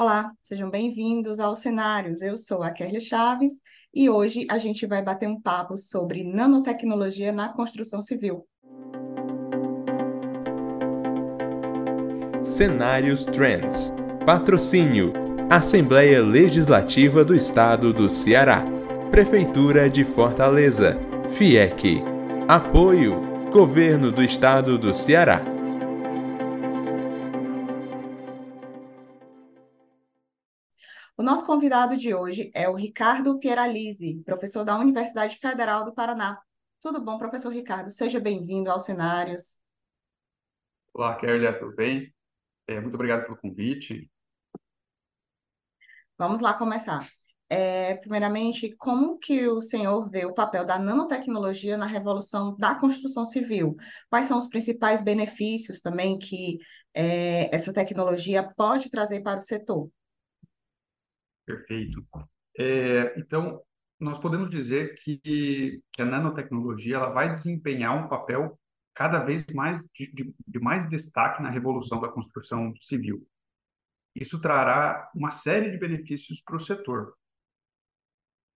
Olá, sejam bem-vindos aos Cenários. Eu sou a Kelly Chaves e hoje a gente vai bater um papo sobre nanotecnologia na construção civil. Cenários Trends. Patrocínio: Assembleia Legislativa do Estado do Ceará. Prefeitura de Fortaleza. FIEC. Apoio: Governo do Estado do Ceará. Nosso convidado de hoje é o Ricardo Pieralise, professor da Universidade Federal do Paraná. Tudo bom, professor Ricardo? Seja bem-vindo aos Cenários. Olá, Kerlia, tudo bem? É, muito obrigado pelo convite. Vamos lá começar. É, primeiramente, como que o senhor vê o papel da nanotecnologia na revolução da construção civil? Quais são os principais benefícios também que é, essa tecnologia pode trazer para o setor? Perfeito. É, então, nós podemos dizer que, que a nanotecnologia ela vai desempenhar um papel cada vez mais de, de, de mais destaque na revolução da construção civil. Isso trará uma série de benefícios para o setor.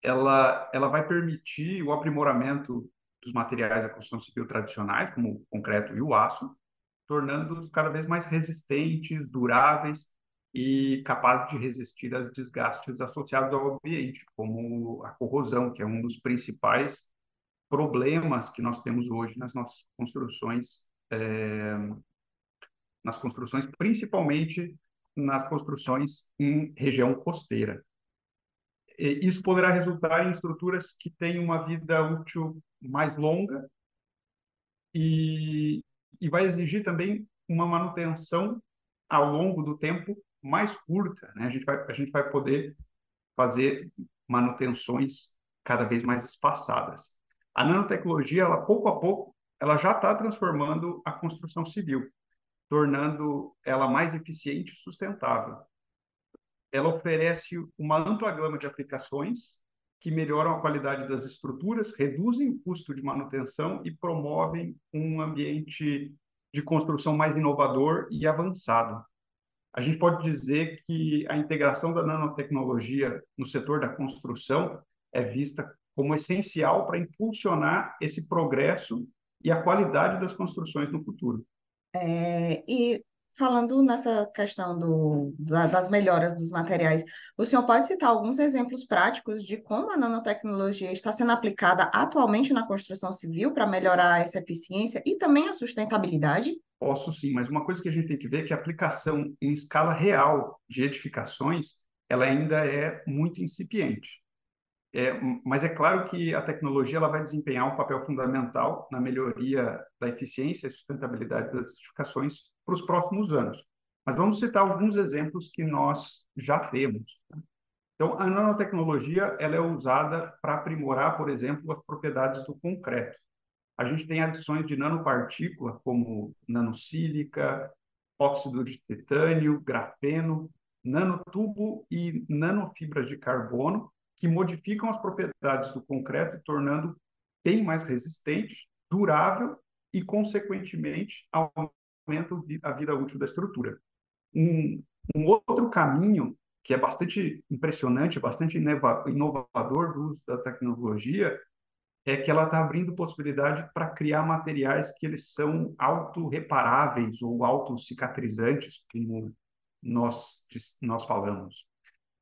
Ela, ela vai permitir o aprimoramento dos materiais da construção civil tradicionais, como o concreto e o aço, tornando-os cada vez mais resistentes, duráveis e capaz de resistir aos desgastes associados ao ambiente, como a corrosão, que é um dos principais problemas que nós temos hoje nas nossas construções, é, nas construções, principalmente nas construções em região costeira. E isso poderá resultar em estruturas que têm uma vida útil mais longa e, e vai exigir também uma manutenção ao longo do tempo mais curta, né? A gente vai a gente vai poder fazer manutenções cada vez mais espaçadas. A nanotecnologia, ela pouco a pouco, ela já está transformando a construção civil, tornando ela mais eficiente e sustentável. Ela oferece uma ampla gama de aplicações que melhoram a qualidade das estruturas, reduzem o custo de manutenção e promovem um ambiente de construção mais inovador e avançado a gente pode dizer que a integração da nanotecnologia no setor da construção é vista como essencial para impulsionar esse progresso e a qualidade das construções no futuro. É, e falando nessa questão do, da, das melhoras dos materiais, o senhor pode citar alguns exemplos práticos de como a nanotecnologia está sendo aplicada atualmente na construção civil para melhorar essa eficiência e também a sustentabilidade? Posso sim, mas uma coisa que a gente tem que ver é que a aplicação em escala real de edificações, ela ainda é muito incipiente. É, mas é claro que a tecnologia ela vai desempenhar um papel fundamental na melhoria da eficiência e sustentabilidade das edificações para os próximos anos. Mas vamos citar alguns exemplos que nós já temos. Né? Então, a nanotecnologia ela é usada para aprimorar, por exemplo, as propriedades do concreto a gente tem adições de nanopartícula, como nanosílica, óxido de titânio, grafeno, nanotubo e nanofibras de carbono, que modificam as propriedades do concreto, tornando bem mais resistente, durável e, consequentemente, aumenta a vida útil da estrutura. Um, um outro caminho que é bastante impressionante, bastante inovador do uso da tecnologia é que ela está abrindo possibilidade para criar materiais que eles são autorreparáveis ou autocicatrizantes, como nós, nós falamos.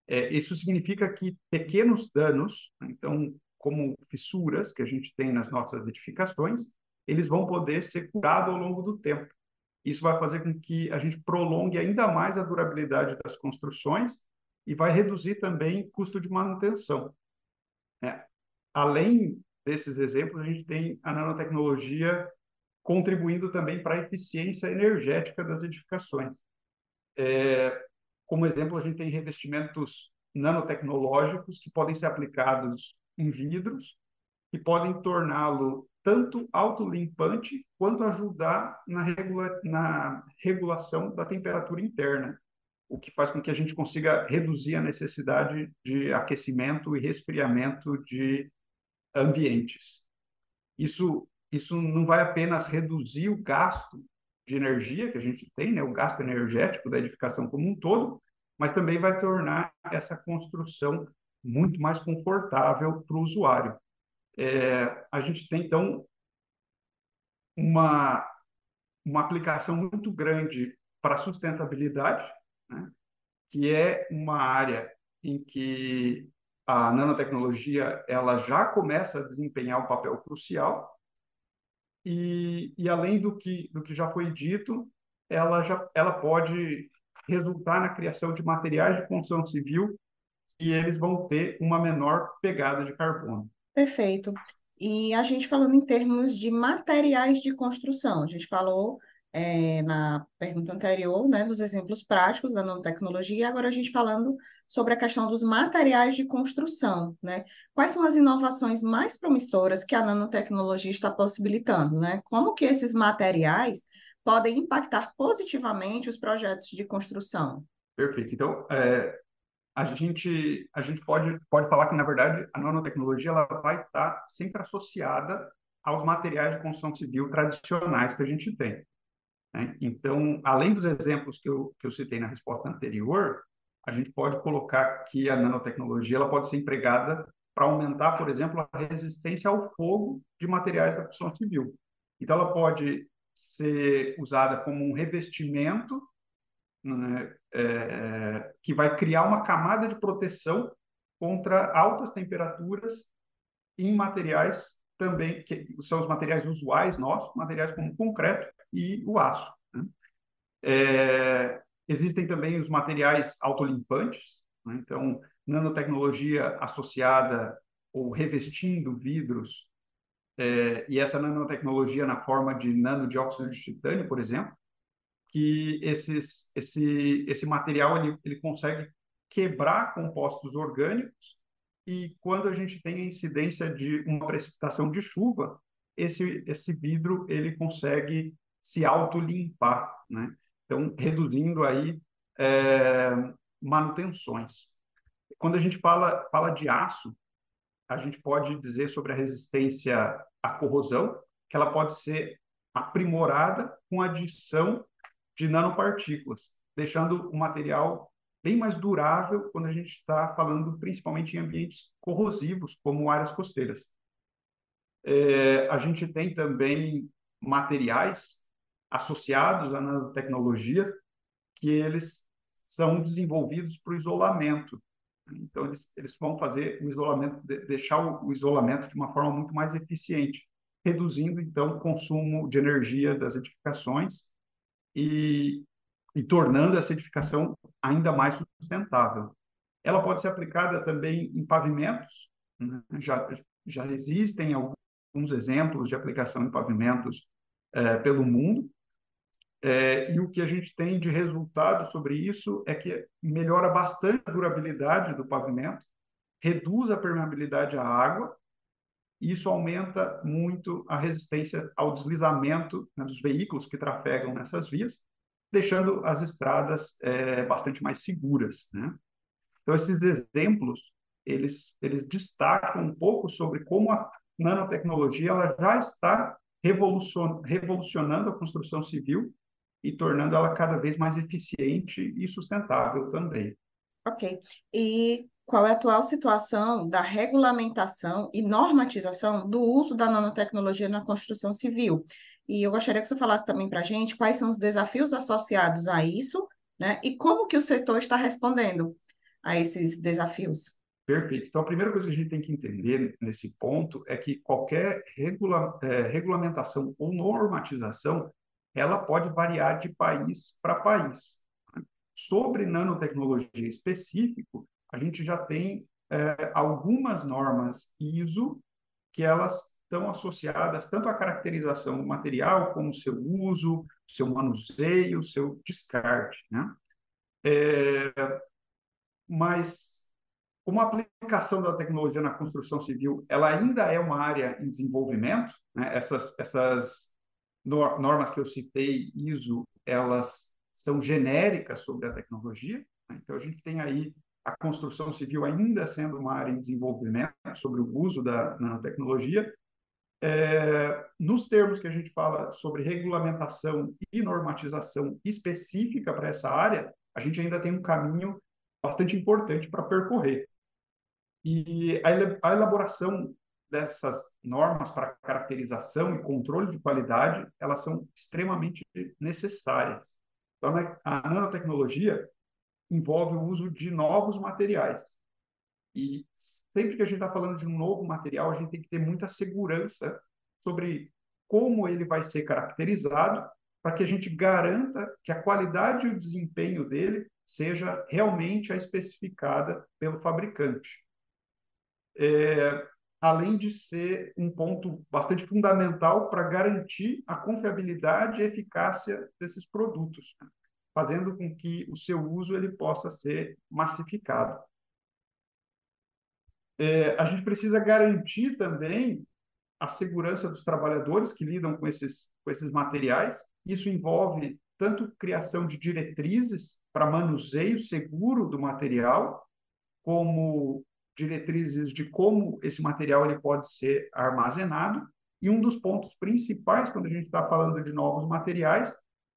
É, isso significa que pequenos danos, então, como fissuras que a gente tem nas nossas edificações, eles vão poder ser curados ao longo do tempo. Isso vai fazer com que a gente prolongue ainda mais a durabilidade das construções e vai reduzir também o custo de manutenção. É, além desses exemplos, a gente tem a nanotecnologia contribuindo também para a eficiência energética das edificações. É, como exemplo, a gente tem revestimentos nanotecnológicos que podem ser aplicados em vidros e podem torná-lo tanto autolimpante quanto ajudar na, regula na regulação da temperatura interna, o que faz com que a gente consiga reduzir a necessidade de aquecimento e resfriamento de ambientes. Isso, isso não vai apenas reduzir o gasto de energia que a gente tem, né, o gasto energético da edificação como um todo, mas também vai tornar essa construção muito mais confortável para o usuário. É, a gente tem, então, uma, uma aplicação muito grande para sustentabilidade, né? que é uma área em que a nanotecnologia ela já começa a desempenhar um papel crucial e, e além do que do que já foi dito, ela já ela pode resultar na criação de materiais de construção civil e eles vão ter uma menor pegada de carbono. Perfeito. E a gente falando em termos de materiais de construção, a gente falou é, na pergunta anterior, né, dos exemplos práticos da nanotecnologia, agora a gente falando sobre a questão dos materiais de construção, né? Quais são as inovações mais promissoras que a nanotecnologia está possibilitando, né? Como que esses materiais podem impactar positivamente os projetos de construção? Perfeito. Então, é, a gente a gente pode pode falar que na verdade a nanotecnologia ela vai estar sempre associada aos materiais de construção civil tradicionais que a gente tem. Né? Então, além dos exemplos que eu, que eu citei na resposta anterior, a gente pode colocar que a nanotecnologia ela pode ser empregada para aumentar, por exemplo, a resistência ao fogo de materiais da construção civil. Então, ela pode ser usada como um revestimento né, é, que vai criar uma camada de proteção contra altas temperaturas em materiais também, que são os materiais usuais nossos, materiais como concreto e o aço. Né? É, existem também os materiais autolimpantes, né? então, nanotecnologia associada ou revestindo vidros, é, e essa nanotecnologia na forma de nanodióxido de titânio, por exemplo, que esses, esse, esse material ele, ele consegue quebrar compostos orgânicos e quando a gente tem a incidência de uma precipitação de chuva, esse, esse vidro ele consegue se autolimpar, né? Então, reduzindo aí é, manutenções. Quando a gente fala, fala de aço, a gente pode dizer sobre a resistência à corrosão, que ela pode ser aprimorada com adição de nanopartículas, deixando o material bem mais durável quando a gente está falando principalmente em ambientes corrosivos, como áreas costeiras. É, a gente tem também materiais associados à nanotecnologia que eles são desenvolvidos para o isolamento. Então, eles, eles vão fazer o isolamento, deixar o, isolamento de uma forma muito mais eficiente, reduzindo, então, o consumo de energia das edificações e, e tornando essa edificação ainda mais sustentável. Ela pode ser aplicada também em pavimentos, né? já, já existem alguns exemplos de aplicação em pavimentos é, pelo mundo, é, e o que a gente tem de resultado sobre isso é que melhora bastante a durabilidade do pavimento, reduz a permeabilidade à água, e isso aumenta muito a resistência ao deslizamento né, dos veículos que trafegam nessas vias, deixando as estradas é, bastante mais seguras. Né? Então, esses exemplos, eles, eles destacam um pouco sobre como a nanotecnologia ela já está revolucionando a construção civil e tornando ela cada vez mais eficiente e sustentável também. Ok. E qual é a atual situação da regulamentação e normatização do uso da nanotecnologia na construção civil? E eu gostaria que você falasse também para a gente quais são os desafios associados a isso, né? E como que o setor está respondendo a esses desafios? Perfeito. Então, a primeira coisa que a gente tem que entender nesse ponto é que qualquer regula é, regulamentação ou normatização ela pode variar de país para país. Sobre nanotecnologia específico, a gente já tem é, algumas normas ISO que elas estão associadas tanto à caracterização do material como seu uso, seu manuseio, seu descarte, né? É, mas como a aplicação da tecnologia na construção civil, ela ainda é uma área em desenvolvimento, né? essas, essas normas que eu citei, ISO, elas são genéricas sobre a tecnologia. Né? Então, a gente tem aí a construção civil ainda sendo uma área em desenvolvimento sobre o uso da nanotecnologia. É, nos termos que a gente fala sobre regulamentação e normatização específica para essa área, a gente ainda tem um caminho bastante importante para percorrer. E a elaboração dessas normas para caracterização e controle de qualidade, elas são extremamente necessárias. Então, né, a nanotecnologia envolve o uso de novos materiais. E sempre que a gente está falando de um novo material, a gente tem que ter muita segurança sobre como ele vai ser caracterizado, para que a gente garanta que a qualidade e o desempenho dele seja realmente a especificada pelo fabricante. É, além de ser um ponto bastante fundamental para garantir a confiabilidade e eficácia desses produtos, fazendo com que o seu uso ele possa ser massificado. É, a gente precisa garantir também a segurança dos trabalhadores que lidam com esses, com esses materiais. Isso envolve tanto criação de diretrizes para manuseio seguro do material, como diretrizes de como esse material ele pode ser armazenado. E um dos pontos principais, quando a gente está falando de novos materiais,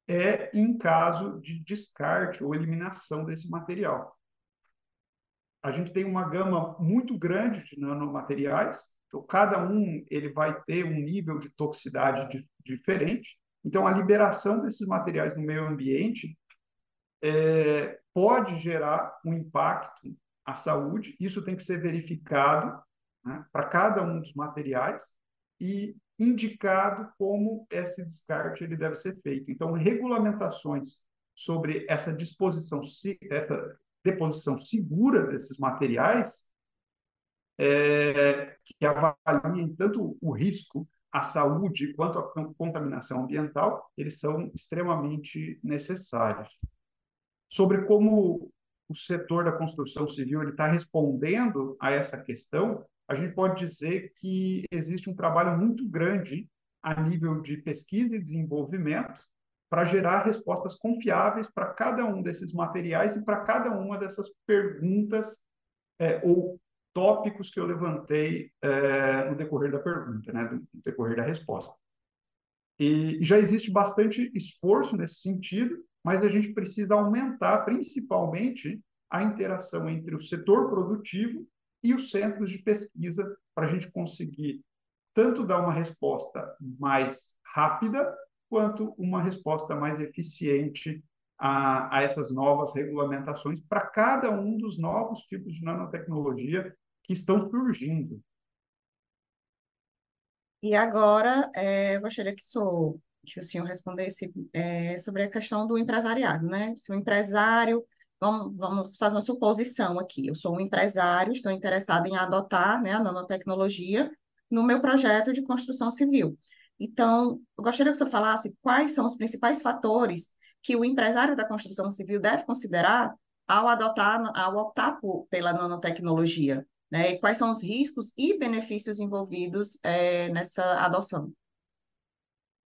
é em caso de descarte ou eliminação desse material a gente tem uma gama muito grande de nanomateriais, então cada um ele vai ter um nível de toxicidade de, diferente. Então a liberação desses materiais no meio ambiente é, pode gerar um impacto à saúde. Isso tem que ser verificado né, para cada um dos materiais e indicado como esse descarte ele deve ser feito. Então regulamentações sobre essa disposição, essa deposição segura desses materiais, é, que avaliem tanto o risco à saúde quanto à contaminação ambiental, eles são extremamente necessários. Sobre como o setor da construção civil está respondendo a essa questão, a gente pode dizer que existe um trabalho muito grande a nível de pesquisa e desenvolvimento para gerar respostas confiáveis para cada um desses materiais e para cada uma dessas perguntas é, ou tópicos que eu levantei é, no decorrer da pergunta, né, no decorrer da resposta. E já existe bastante esforço nesse sentido, mas a gente precisa aumentar principalmente a interação entre o setor produtivo e os centros de pesquisa para a gente conseguir tanto dar uma resposta mais rápida quanto uma resposta mais eficiente a, a essas novas regulamentações para cada um dos novos tipos de nanotecnologia que estão surgindo. E agora, é, eu gostaria que, sou, que o senhor respondesse é, sobre a questão do empresariado, né? Se o empresário, vamos, vamos fazer uma suposição aqui, eu sou um empresário, estou interessado em adotar né, a nanotecnologia no meu projeto de construção civil. Então, eu gostaria que o senhor falasse quais são os principais fatores que o empresário da construção civil deve considerar ao adotar, ao optar por, pela nanotecnologia, né? E quais são os riscos e benefícios envolvidos é, nessa adoção?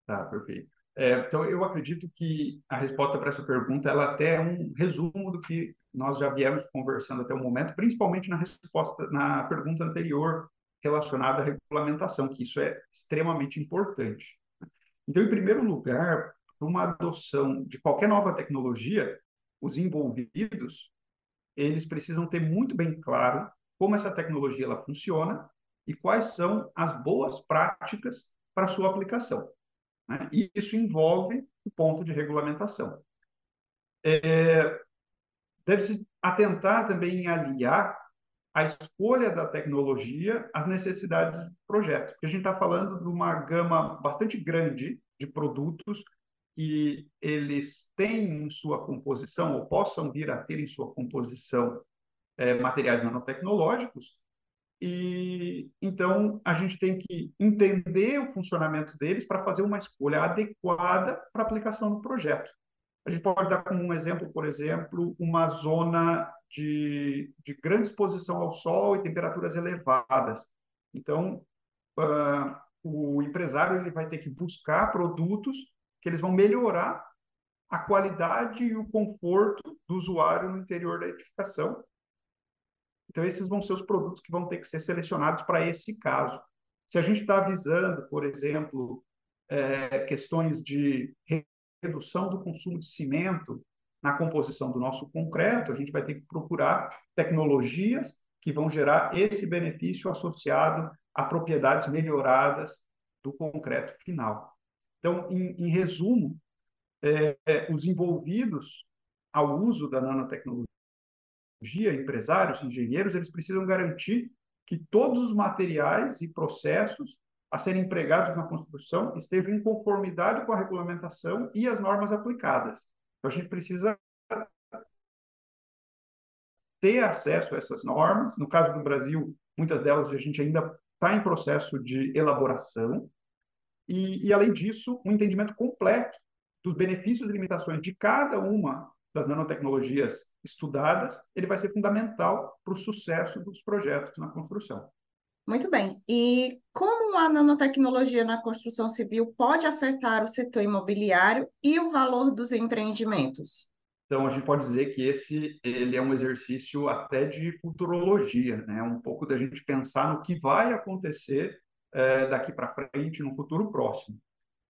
Tá, perfeito. É, então, eu acredito que a resposta para essa pergunta ela até é um resumo do que nós já viemos conversando até o momento, principalmente na resposta na pergunta anterior relacionada à regulamentação, que isso é extremamente importante. Então, em primeiro lugar, para uma adoção de qualquer nova tecnologia, os envolvidos eles precisam ter muito bem claro como essa tecnologia ela funciona e quais são as boas práticas para sua aplicação. Né? E isso envolve o ponto de regulamentação. É, Deve-se atentar também em aliar a escolha da tecnologia às necessidades do projeto. Porque a gente está falando de uma gama bastante grande de produtos que eles têm em sua composição, ou possam vir a ter em sua composição, é, materiais nanotecnológicos, e então a gente tem que entender o funcionamento deles para fazer uma escolha adequada para aplicação do projeto. A gente pode dar como um exemplo, por exemplo, uma zona de, de grande exposição ao sol e temperaturas elevadas. Então, uh, o empresário ele vai ter que buscar produtos que eles vão melhorar a qualidade e o conforto do usuário no interior da edificação. Então, esses vão ser os produtos que vão ter que ser selecionados para esse caso. Se a gente está avisando, por exemplo, é, questões de redução do consumo de cimento, na composição do nosso concreto, a gente vai ter que procurar tecnologias que vão gerar esse benefício associado a propriedades melhoradas do concreto final. Então, em, em resumo, é, é, os envolvidos ao uso da nanotecnologia, empresários, engenheiros, eles precisam garantir que todos os materiais e processos a serem empregados na construção estejam em conformidade com a regulamentação e as normas aplicadas. Então, a gente precisa ter acesso a essas normas. No caso do Brasil, muitas delas a gente ainda está em processo de elaboração. E, e, além disso, um entendimento completo dos benefícios e limitações de cada uma das nanotecnologias estudadas, ele vai ser fundamental para o sucesso dos projetos na construção. Muito bem. E como a nanotecnologia na construção civil pode afetar o setor imobiliário e o valor dos empreendimentos? Então, a gente pode dizer que esse ele é um exercício até de futurologia, né? um pouco da gente pensar no que vai acontecer é, daqui para frente, no futuro próximo.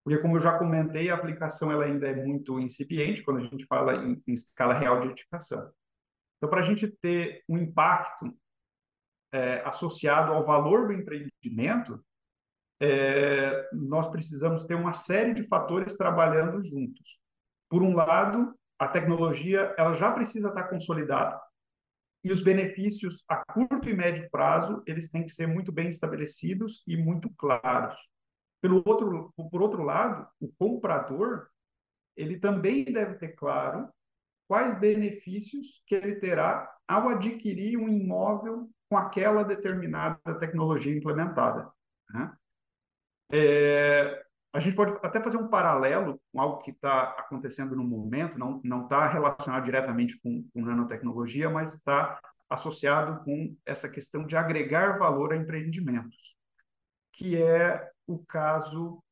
Porque, como eu já comentei, a aplicação ela ainda é muito incipiente quando a gente fala em, em escala real de edificação. Então, para a gente ter um impacto é, associado ao valor do empreendimento, é, nós precisamos ter uma série de fatores trabalhando juntos. Por um lado, a tecnologia ela já precisa estar consolidada e os benefícios a curto e médio prazo eles têm que ser muito bem estabelecidos e muito claros. Pelo outro, por outro lado, o comprador ele também deve ter claro quais benefícios que ele terá ao adquirir um imóvel com aquela determinada tecnologia implementada. Né? É, a gente pode até fazer um paralelo com algo que está acontecendo no momento, não não está relacionado diretamente com, com nanotecnologia, mas está associado com essa questão de agregar valor a empreendimentos, que é o caso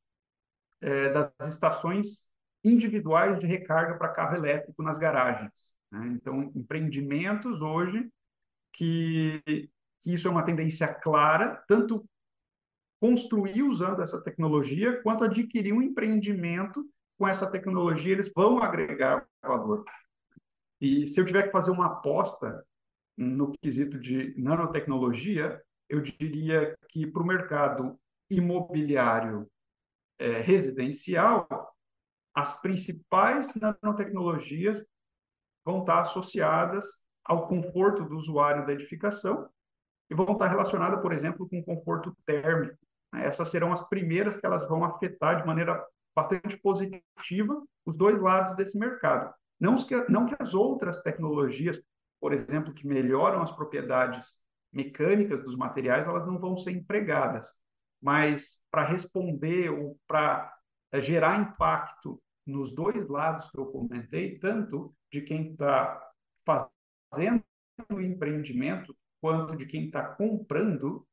é, das estações individuais de recarga para carro elétrico nas garagens. Né? Então, empreendimentos hoje que, que isso é uma tendência clara, tanto construir usando essa tecnologia, quanto adquirir um empreendimento com essa tecnologia, eles vão agregar valor. E se eu tiver que fazer uma aposta no quesito de nanotecnologia, eu diria que para o mercado imobiliário é, residencial, as principais nanotecnologias vão estar associadas ao conforto do usuário da edificação e vão estar relacionadas, por exemplo, com conforto térmico. Essas serão as primeiras que elas vão afetar de maneira bastante positiva os dois lados desse mercado. Não que, não que as outras tecnologias, por exemplo, que melhoram as propriedades mecânicas dos materiais, elas não vão ser empregadas, mas para responder ou para é, gerar impacto nos dois lados que eu comentei, tanto de quem está fazendo o empreendimento quanto de quem está comprando,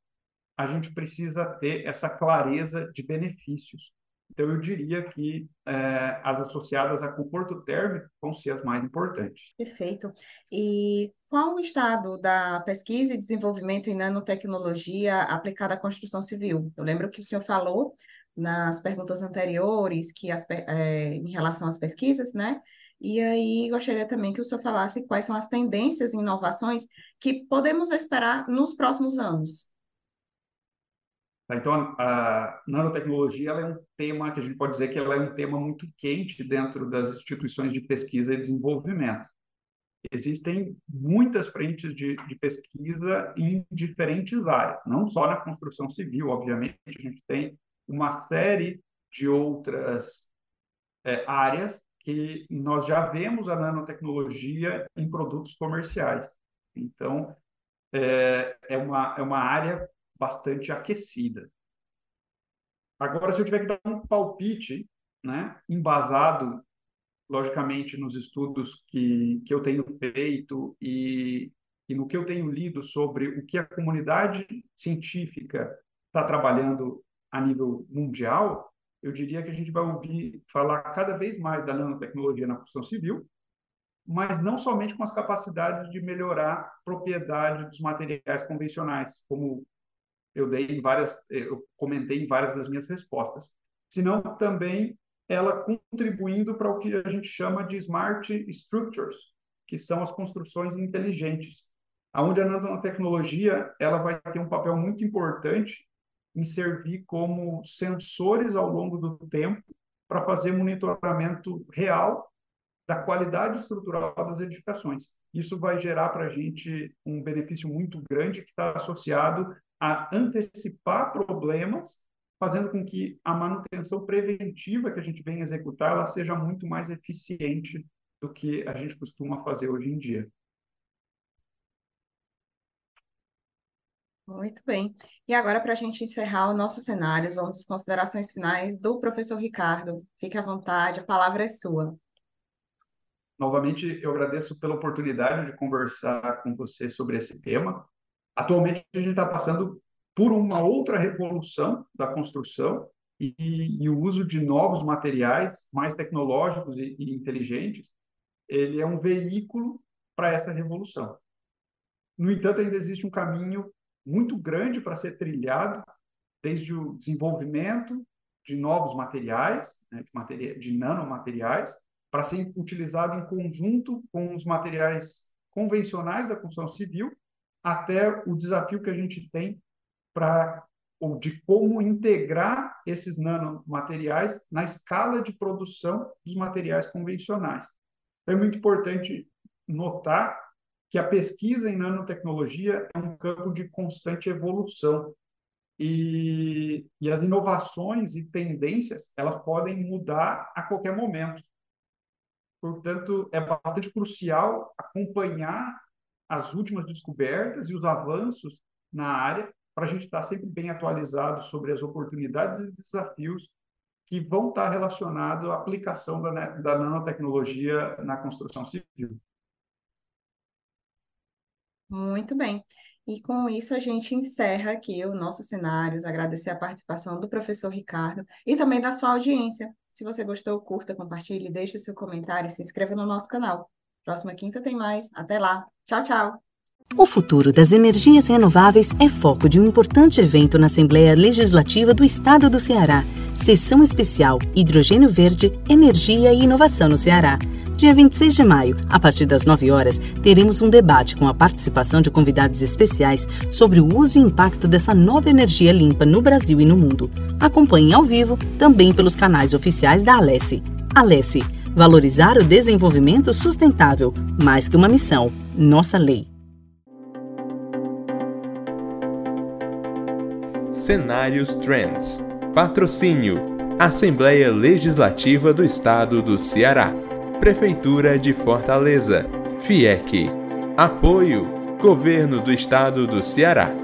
a gente precisa ter essa clareza de benefícios. Então, eu diria que é, as associadas a conforto térmico vão ser as mais importantes. Perfeito. E qual o estado da pesquisa e desenvolvimento em nanotecnologia aplicada à construção civil? Eu lembro que o senhor falou nas perguntas anteriores que as, é, em relação às pesquisas, né? E aí gostaria também que o senhor falasse quais são as tendências e inovações que podemos esperar nos próximos anos. Tá, então, a nanotecnologia é um tema que a gente pode dizer que ela é um tema muito quente dentro das instituições de pesquisa e desenvolvimento. Existem muitas frentes de, de pesquisa em diferentes áreas, não só na construção civil, obviamente, a gente tem uma série de outras é, áreas que nós já vemos a nanotecnologia em produtos comerciais. Então, é, é, uma, é uma área bastante aquecida. Agora, se eu tiver que dar um palpite, né, embasado, logicamente, nos estudos que, que eu tenho feito e, e no que eu tenho lido sobre o que a comunidade científica está trabalhando a nível mundial, eu diria que a gente vai ouvir falar cada vez mais da nanotecnologia na construção civil, mas não somente com as capacidades de melhorar a propriedade dos materiais convencionais, como eu dei em várias, eu comentei em várias das minhas respostas, senão também ela contribuindo para o que a gente chama de smart structures, que são as construções inteligentes, aonde a nanotecnologia ela vai ter um papel muito importante em servir como sensores ao longo do tempo para fazer monitoramento real da qualidade estrutural das edificações. Isso vai gerar para a gente um benefício muito grande que está associado a antecipar problemas, fazendo com que a manutenção preventiva que a gente vem executar ela seja muito mais eficiente do que a gente costuma fazer hoje em dia. Muito bem. E agora, para a gente encerrar o nosso cenário, vamos às considerações finais do professor Ricardo. Fique à vontade, a palavra é sua. Novamente, eu agradeço pela oportunidade de conversar com você sobre esse tema. Atualmente, a gente está passando por uma outra revolução da construção e, e, o uso de novos materiais mais tecnológicos e, e inteligentes, ele é um veículo para essa revolução. No entanto, ainda existe um caminho muito grande para ser trilhado, desde o desenvolvimento de novos materiais, né, de, materia de nanomateriais, para ser utilizado em conjunto com os materiais convencionais da construção civil, até o desafio que a gente tem para ou de como integrar esses nanomateriais na escala de produção dos materiais convencionais. É muito importante notar que a pesquisa em nanotecnologia é um campo de constante evolução e, e as inovações e tendências elas podem mudar a qualquer momento. Portanto, é bastante crucial acompanhar as últimas descobertas e os avanços na área para a gente estar sempre bem atualizado sobre as oportunidades e desafios que vão estar relacionados à aplicação da, da nanotecnologia na construção civil. Muito bem. E com isso a gente encerra aqui o nosso cenário. Agradecer a participação do professor Ricardo e também da sua audiência. Se você gostou, curta, compartilhe, deixe seu comentário e se inscreva no nosso canal. Próxima quinta tem mais. Até lá. Tchau, tchau. O futuro das energias renováveis é foco de um importante evento na Assembleia Legislativa do Estado do Ceará. Sessão especial Hidrogênio Verde, Energia e Inovação no Ceará Dia 26 de maio, a partir das 9 horas, teremos um debate com a participação de convidados especiais sobre o uso e impacto dessa nova energia limpa no Brasil e no mundo. Acompanhe ao vivo também pelos canais oficiais da Alesse. Alesse, valorizar o desenvolvimento sustentável, mais que uma missão, nossa lei. Cenários Trends. Patrocínio: Assembleia Legislativa do Estado do Ceará. Prefeitura de Fortaleza. FIEC. Apoio: Governo do Estado do Ceará.